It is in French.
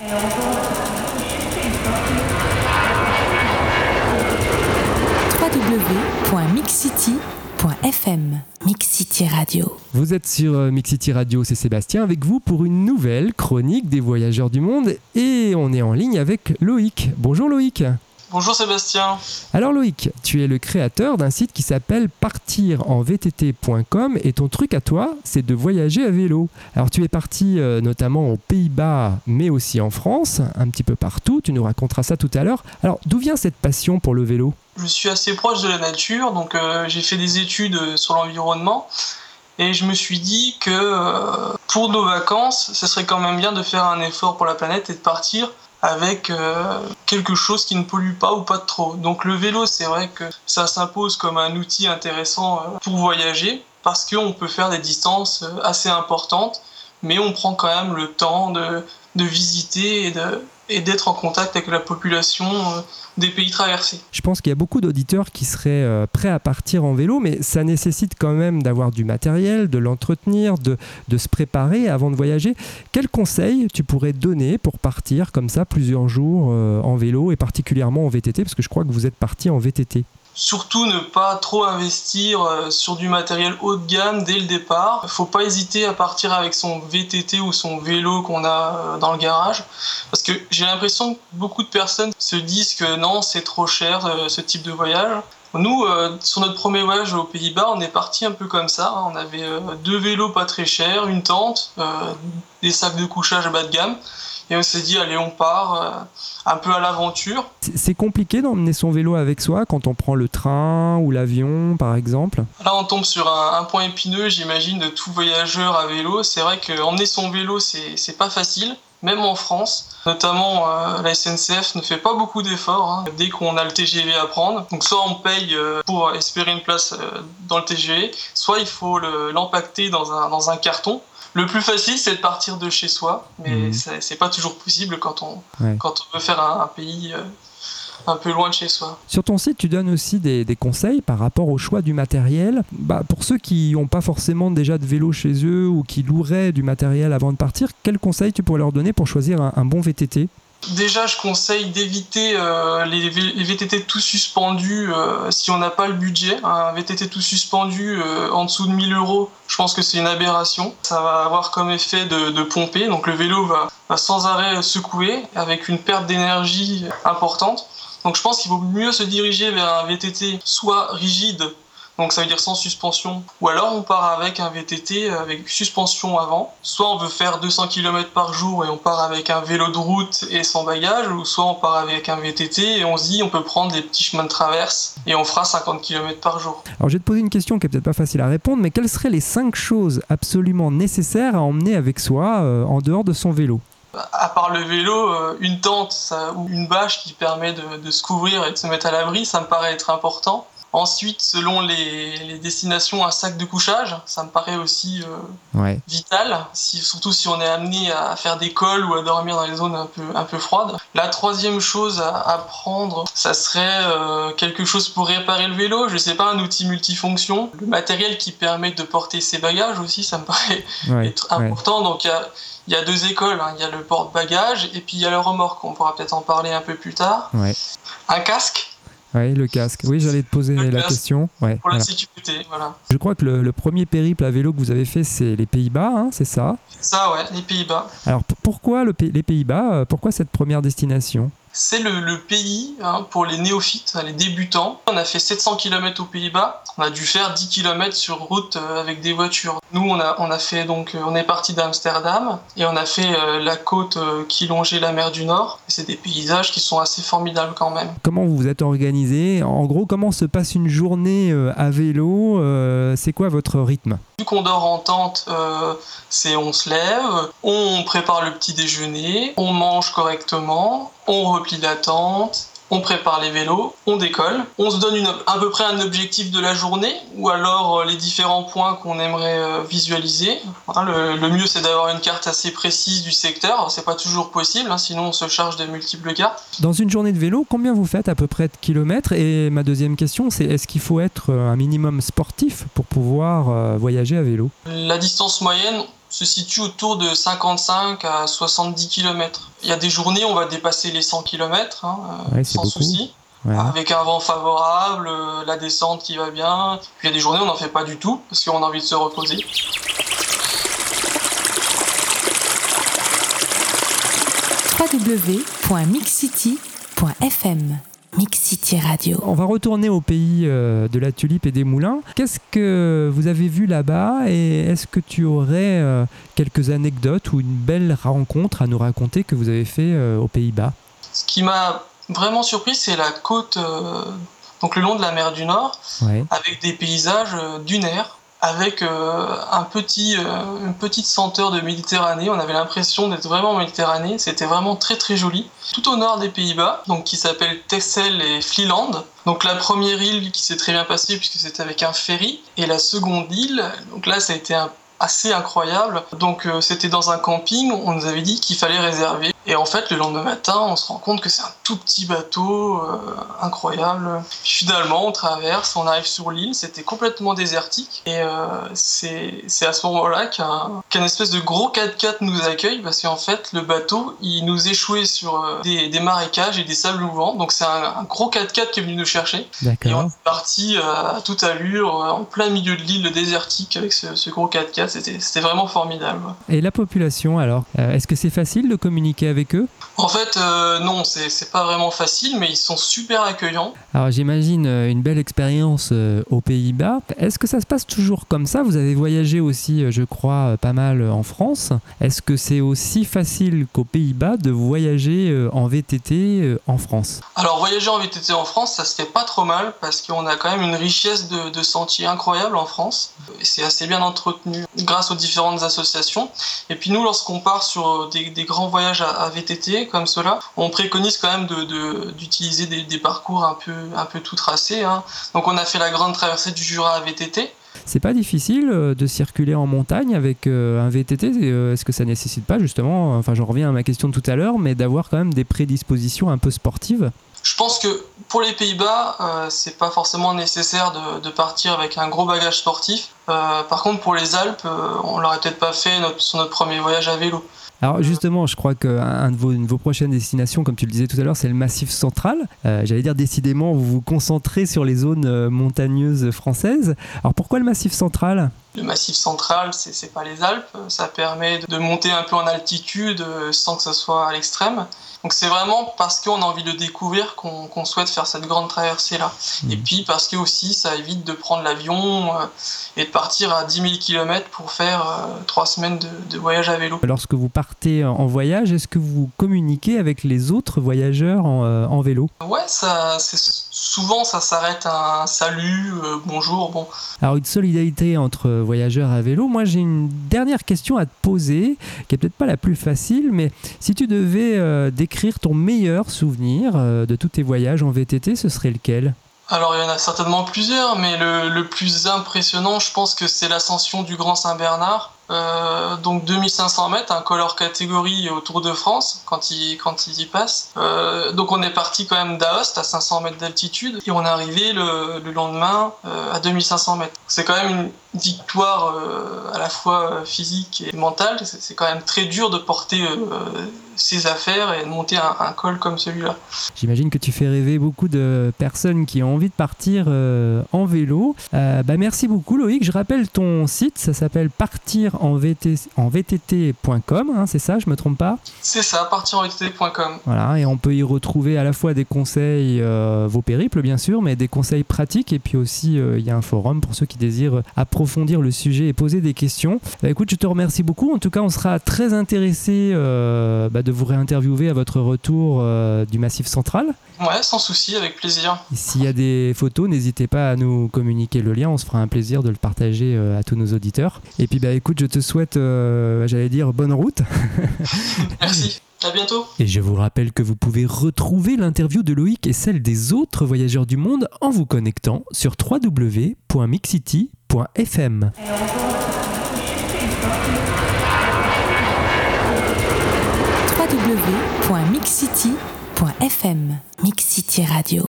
www.mixcity.fm Mixcity Radio. Vous êtes sur euh, Mixcity Radio, c'est Sébastien avec vous pour une nouvelle chronique des voyageurs du monde et on est en ligne avec Loïc. Bonjour Loïc. Bonjour Sébastien. Alors Loïc, tu es le créateur d'un site qui s'appelle partirenvtt.com et ton truc à toi, c'est de voyager à vélo. Alors tu es parti euh, notamment aux Pays-Bas, mais aussi en France, un petit peu partout, tu nous raconteras ça tout à l'heure. Alors d'où vient cette passion pour le vélo? Je suis assez proche de la nature, donc euh, j'ai fait des études sur l'environnement. Et je me suis dit que euh, pour nos vacances, ce serait quand même bien de faire un effort pour la planète et de partir avec euh, quelque chose qui ne pollue pas ou pas trop. Donc le vélo, c'est vrai que ça s'impose comme un outil intéressant euh, pour voyager parce qu'on peut faire des distances euh, assez importantes, mais on prend quand même le temps de, de visiter et de, et d'être en contact avec la population euh, des pays traversés. Je pense qu'il y a beaucoup d'auditeurs qui seraient euh, prêts à partir en vélo, mais ça nécessite quand même d'avoir du matériel, de l'entretenir, de, se préparer avant de voyager. Quels conseils tu pourrais donner pour partir comme ça plusieurs jours euh, en vélo et particulièrement en VTT, parce que je crois que vous êtes parti en VTT Surtout ne pas trop investir euh, sur du matériel haut de gamme dès le départ. Faut pas hésiter à partir avec son VTT ou son vélo qu'on a euh, dans le garage. Parce que j'ai l'impression que beaucoup de personnes se disent que non, c'est trop cher euh, ce type de voyage. Nous, sur notre premier voyage aux Pays-Bas, on est parti un peu comme ça. On avait deux vélos pas très chers, une tente, des sacs de couchage bas de gamme. Et on s'est dit, allez, on part euh, un peu à l'aventure. C'est compliqué d'emmener son vélo avec soi quand on prend le train ou l'avion, par exemple? Là, on tombe sur un, point épineux, j'imagine, de tout voyageur à vélo. C'est vrai qu'emmener son vélo, c'est pas facile même en France. Notamment, euh, la SNCF ne fait pas beaucoup d'efforts hein, dès qu'on a le TGV à prendre. Donc, soit on paye euh, pour espérer une place dans le TGV, soit il faut l'empacter dans, un, dans un carton le plus facile, c'est de partir de chez soi, mais mmh. c'est pas toujours possible quand on, quand on veut faire un, pays euh, un peu loin de chez soi. Sur ton site, tu donnes aussi des, des conseils par rapport au choix du matériel. Bah, pour ceux qui n'ont pas forcément déjà de vélo chez eux ou qui loueraient du matériel avant de partir, quels conseils tu pourrais leur donner pour choisir un, un bon VTT Déjà, je conseille d'éviter euh, les, VTT tout suspendus euh, si on n'a pas le budget. Un VTT tout suspendu euh, en dessous de 1000 euros, je pense que c'est une aberration. Ça va avoir comme effet de, pomper, donc le vélo va, va, sans arrêt secouer avec une perte d'énergie importante. Donc je pense qu'il vaut mieux se diriger vers un VTT soit rigide donc ça veut dire sans suspension. Ou alors on part avec un VTT avec suspension avant. Soit on veut faire 200 km par jour et on part avec un vélo de route et sans bagage, ou soit on part avec un VTT et on se dit on peut prendre des petits chemins de traverse et on fera 50 km par jour. Alors je vais te poser une question qui est peut-être pas facile à répondre, mais quelles seraient les 5 choses absolument nécessaires à emmener avec soi euh, en dehors de son vélo? À part le vélo, euh, une tente ou une bâche qui permet de, de, se couvrir et de se mettre à l'abri, ça me paraît être important. Ensuite, selon les, destinations, un sac de couchage, ça me paraît aussi euh, vital, si, surtout si on est amené à faire des cols ou à dormir dans les zones un peu, un peu froides. La troisième chose à, prendre, ça serait euh, quelque chose pour réparer le vélo, je sais pas, un outil multifonction. Le matériel qui permet de porter ses bagages aussi, ça me paraît être important. Donc il y a deux écoles, hein. il y a le porte-bagages et puis il y a le remorque, on pourra peut-être en parler un peu plus tard. Un casque oui, le casque. Oui, j'allais te poser la question. Ouais, pour la sécurité, voilà. Je crois que le, premier périple à vélo que vous avez fait, c'est les Pays-Bas, hein, c'est ça? Ça, ouais, les Pays-Bas. Alors pourquoi le, les Pays-Bas euh, Pourquoi cette première destination? C'est le, pays hein, pour les néophytes, les débutants. On a fait 700 km aux Pays-Bas. On a dû faire 10 km sur route euh, avec des voitures. Nous, on a, on a fait donc, euh, on est parti d'Amsterdam et on a fait euh, la côte qui longeait la mer du Nord. C'est des paysages qui sont assez formidables quand même. Comment vous vous êtes organisé? En gros, comment se passe une journée à vélo? C'est quoi votre rythme? Vu qu'on dort en tente, c'est on se lève, on prépare le petit déjeuner, on mange correctement, on replie la tente, on prépare les vélos, on décolle, on se donne une, à peu près un objectif de la journée ou alors euh, les différents points qu'on aimerait euh, visualiser. Le, mieux c'est d'avoir une carte assez précise du secteur, c'est pas toujours possible, hein, sinon on se charge de multiples cartes. Dans une journée de vélo, combien vous faites à peu près de kilomètres? Et ma deuxième question c'est est-ce qu'il faut être euh, un minimum sportif pour pouvoir voyager à vélo? La distance moyenne, se situe autour de 55 à 70 km. Il y a des journées, on va dépasser les 100 km hein, Ouais, c'est sans beaucoup. souci. Ouais. Avec un vent favorable, euh, la descente qui va bien. Puis il y a des journées où on n'en fait pas du tout parce qu'on a envie de se reposer. www.mixcity.fm Mix City Radio. On va retourner au pays euh, de la tulipe et des moulins. Qu'est-ce que vous avez vu là-bas et est-ce que tu aurais euh, quelques anecdotes ou une belle rencontre à nous raconter que vous avez fait euh, aux Pays-Bas? Ce qui m'a vraiment surpris, c'est la côte, euh, donc le long de la mer du Nord, Ouais. avec des paysages dunaires, avec euh, un petit, euh, une petite senteur de Méditerranée. On avait l'impression d'être vraiment en Méditerranée. C'était vraiment très très joli. Tout au nord des Pays-Bas, donc qui s'appelle Texel et Vlieland. Donc la première île qui s'est très bien passée puisque c'était avec un ferry, et la seconde île, donc là ça a été assez incroyable. Donc euh, c'était dans un camping. On nous avait dit qu'il fallait réserver. Et en fait, le lendemain matin, on se rend compte que c'est un tout petit bateau euh, incroyable. Puis finalement, on traverse, on arrive sur l'île, c'était complètement désertique. Et euh, c'est à ce moment-là qu'un qu'un espèce de gros 4x4 nous accueille, parce qu'en fait, le bateau, il nous échouait sur euh, des, des marécages et des sables mouvants. Donc c'est un, un gros 4x4 qui est venu nous chercher. Et on est parti à toute allure, en plein milieu de l'île désertique, avec ce, ce gros 4x4. C'était vraiment formidable. Et la population alors Est-ce que c'est facile de communiquer avec eux? En fait, euh, non, c'est pas vraiment facile, mais ils sont super accueillants. Alors j'imagine euh, une belle expérience euh, aux Pays-Bas. Est-ce que ça se passe toujours comme ça? Vous avez voyagé aussi, euh, je crois, pas mal en France. Est-ce que c'est aussi facile qu'aux Pays-Bas de voyager en VTT en France? Alors, voyager en VTT en France, ça se fait pas trop mal parce qu'on a quand même une richesse de, de sentiers incroyable en France. C'est assez bien entretenu grâce aux différentes associations. Et puis, nous, lorsqu'on part sur des, des grands voyages à, à VTT comme cela, on préconise quand même d'utiliser de, d'utiliser des, des parcours un peu, un peu tout tracés. hein. Donc, on a fait la grande traversée du Jura à VTT. C'est pas difficile euh, de circuler en montagne avec euh, un VTT Euh, Est-ce que ça nécessite pas justement, enfin j'en reviens à ma question de tout à l'heure, mais d'avoir quand même des prédispositions un peu sportives? Je pense que pour les Pays-Bas, euh, c'est pas forcément nécessaire de, de partir avec un gros bagage sportif. Euh, par contre, pour les Alpes, euh, on l'aurait peut-être pas fait notre- sur notre premier voyage à vélo. Alors justement, je crois qu'un de vos, prochaines destinations, comme tu le disais tout à l'heure, c'est le Massif central. Euh, J'allais dire décidément, vous vous concentrez sur les zones euh, montagneuses françaises. Alors pourquoi le Massif central? Le massif central, c'est pas les Alpes. Ça permet de monter un peu en altitude euh, sans que ce soit à l'extrême. Donc c'est vraiment parce qu'on a envie de découvrir qu'on souhaite faire cette grande traversée-là. Et Mhm. puis parce que aussi ça évite de prendre l'avion euh, et de partir à 10 000 km pour faire euh, trois semaines de, de voyage à vélo. Lorsque vous partez en voyage, est-ce que vous communiquez avec les autres voyageurs en, euh, en vélo? Ouais, ça, souvent ça s'arrête à un salut, bonjour, bon. Alors une solidarité entre voyageurs à vélo. Moi j'ai une dernière question à te poser, qui est peut-être pas la plus facile, mais si tu devais euh, décrire ton meilleur souvenir euh, de tous tes voyages en VTT, ce serait lequel? Alors il y en a certainement plusieurs, mais le, le plus impressionnant, je pense que c'est l'ascension du Grand Saint-Bernard. Euh, donc 2500 mètres, un color catégorie au Tour de France quand il, quand il y passe. Euh, donc on est parti quand même d'Aoste à 500 mètres d'altitude et on est arrivé le, le lendemain euh, à 2500 mètres. C'est quand même une victoire à la fois physique et mentale. C'est quand même très dur de porter ses affaires et de monter un, col comme celui-là. J'imagine que tu fais rêver beaucoup de personnes qui ont envie de partir en vélo. Bah merci beaucoup Loïc. Je rappelle ton site, ça s'appelle partir en, VT, en VTT.com, hein, c'est ça, je me trompe pas C'est ça, partirenvtt.com. Voilà, et on peut y retrouver à la fois des conseils, euh, vos périples bien sûr, mais des conseils pratiques, et puis aussi euh, il y a un forum pour ceux qui désirent approfondir le sujet et poser des questions. Bah, écoute, je te remercie beaucoup. En tout cas, on sera très intéressé euh, bah, de vous réinterviewer à votre retour du Massif Central. Ouais, sans souci, avec plaisir. S'il y a des photos, n'hésitez pas à nous communiquer le lien, on se fera un plaisir de le partager à tous nos auditeurs. Et puis bah écoute, je te souhaite, euh, j'allais dire, bonne route. Merci. À bientôt. Et je vous rappelle que vous pouvez retrouver l'interview de Loïc et celle des autres voyageurs du monde en vous connectant sur www.mixcity.fm. www.mixcity.fm Mix City Radio.